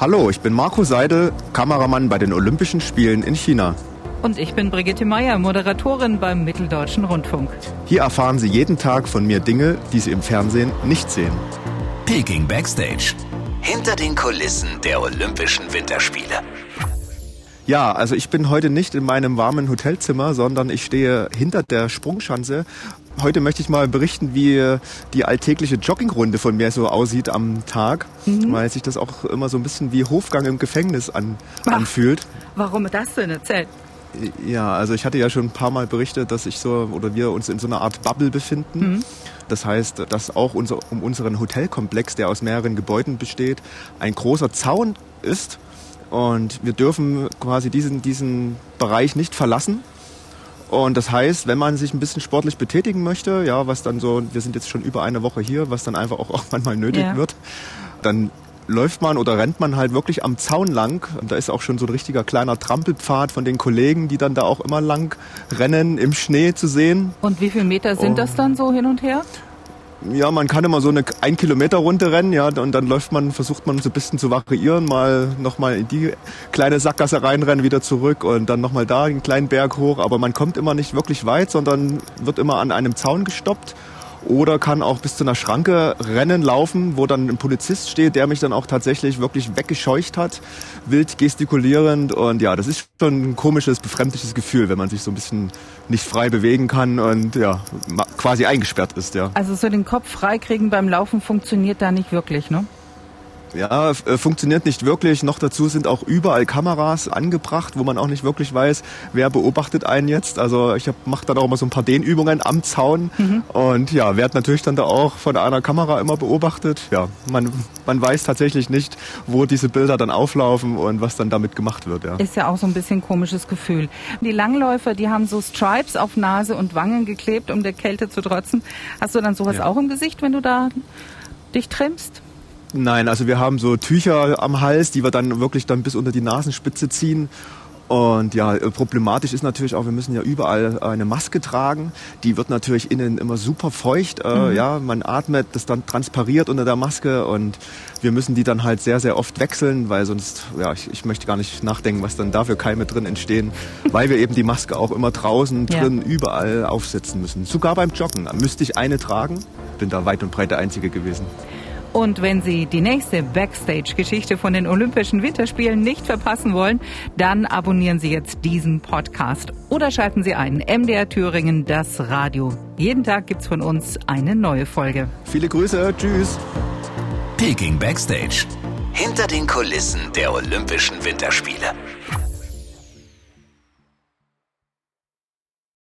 Hallo, ich bin Marco Seidel, Kameramann bei den Olympischen Spielen in China. Und ich bin Brigitte Meyer, Moderatorin beim Mitteldeutschen Rundfunk. Hier erfahren Sie jeden Tag von mir Dinge, die Sie im Fernsehen nicht sehen. Peking Backstage. Hinter den Kulissen der Olympischen Winterspiele. Ja, also ich bin heute nicht in meinem warmen Hotelzimmer, sondern ich stehe hinter der Sprungschanze. Heute möchte ich mal berichten, wie die alltägliche Joggingrunde von mir so aussieht am Tag, mhm. weil sich das auch immer so ein bisschen wie Hofgang im Gefängnis an, anfühlt. Warum das denn erzählt? Ja, also ich hatte ja schon ein paar Mal berichtet, dass ich so oder wir uns in so einer Art Bubble befinden. Mhm. Das heißt, dass auch unser, um unseren Hotelkomplex, der aus mehreren Gebäuden besteht, ein großer Zaun ist und wir dürfen quasi diesen, diesen Bereich nicht verlassen. Und das heißt, wenn man sich ein bisschen sportlich betätigen möchte, ja, was dann so, wir sind jetzt schon über eine Woche hier, was dann einfach auch, auch manchmal nötig ja. wird, dann läuft man oder rennt man halt wirklich am Zaun lang. Und da ist auch schon so ein richtiger kleiner Trampelpfad von den Kollegen, die dann da auch immer lang rennen, im Schnee zu sehen. Und wie viele Meter sind das dann so hin und her? Ja, man kann immer so eine ein Kilometer Runde rennen, ja, und dann läuft man, versucht man so ein bisschen zu variieren, mal nochmal in die kleine Sackgasse reinrennen, wieder zurück und dann nochmal da einen kleinen Berg hoch, aber man kommt immer nicht wirklich weit, sondern wird immer an einem Zaun gestoppt oder kann auch bis zu einer Schranke rennen, laufen, wo dann ein Polizist steht, der mich dann auch tatsächlich wirklich weggescheucht hat, wild gestikulierend. Und ja, das ist schon ein komisches, befremdliches Gefühl, wenn man sich so ein bisschen nicht frei bewegen kann und ja, quasi eingesperrt ist, ja. Also so den Kopf freikriegen beim Laufen funktioniert da nicht wirklich, ne? Ja, äh, funktioniert nicht wirklich. Noch dazu sind auch überall Kameras angebracht, wo man auch nicht wirklich weiß, wer beobachtet einen jetzt. Also ich mache dann auch immer so ein paar Dehnübungen am Zaun mhm. und ja, werde natürlich dann da auch von einer Kamera immer beobachtet. Ja, man, man weiß tatsächlich nicht, wo diese Bilder dann auflaufen und was dann damit gemacht wird. Ja. Ist ja auch so ein bisschen ein komisches Gefühl. Die Langläufer, die haben so Stripes auf Nase und Wangen geklebt, um der Kälte zu trotzen. Hast du dann sowas ja. auch im Gesicht, wenn du da dich trimmst? Nein, also wir haben so Tücher am Hals, die wir dann wirklich dann bis unter die Nasenspitze ziehen. Und ja, problematisch ist natürlich auch, wir müssen ja überall eine Maske tragen. Die wird natürlich innen immer super feucht. Äh, mhm. Ja, man atmet, das dann transpariert unter der Maske und wir müssen die dann halt sehr, sehr oft wechseln, weil sonst, ja, ich, ich möchte gar nicht nachdenken, was dann da für Keime drin entstehen, weil wir eben die Maske auch immer draußen, drin, ja. überall aufsetzen müssen. Sogar beim Joggen müsste ich eine tragen. Bin da weit und breit der Einzige gewesen. Und wenn Sie die nächste Backstage-Geschichte von den Olympischen Winterspielen nicht verpassen wollen, dann abonnieren Sie jetzt diesen Podcast oder schalten Sie ein MDR Thüringen, das Radio. Jeden Tag gibt's von uns eine neue Folge. Viele Grüße, tschüss. Peking Backstage. Hinter den Kulissen der Olympischen Winterspiele.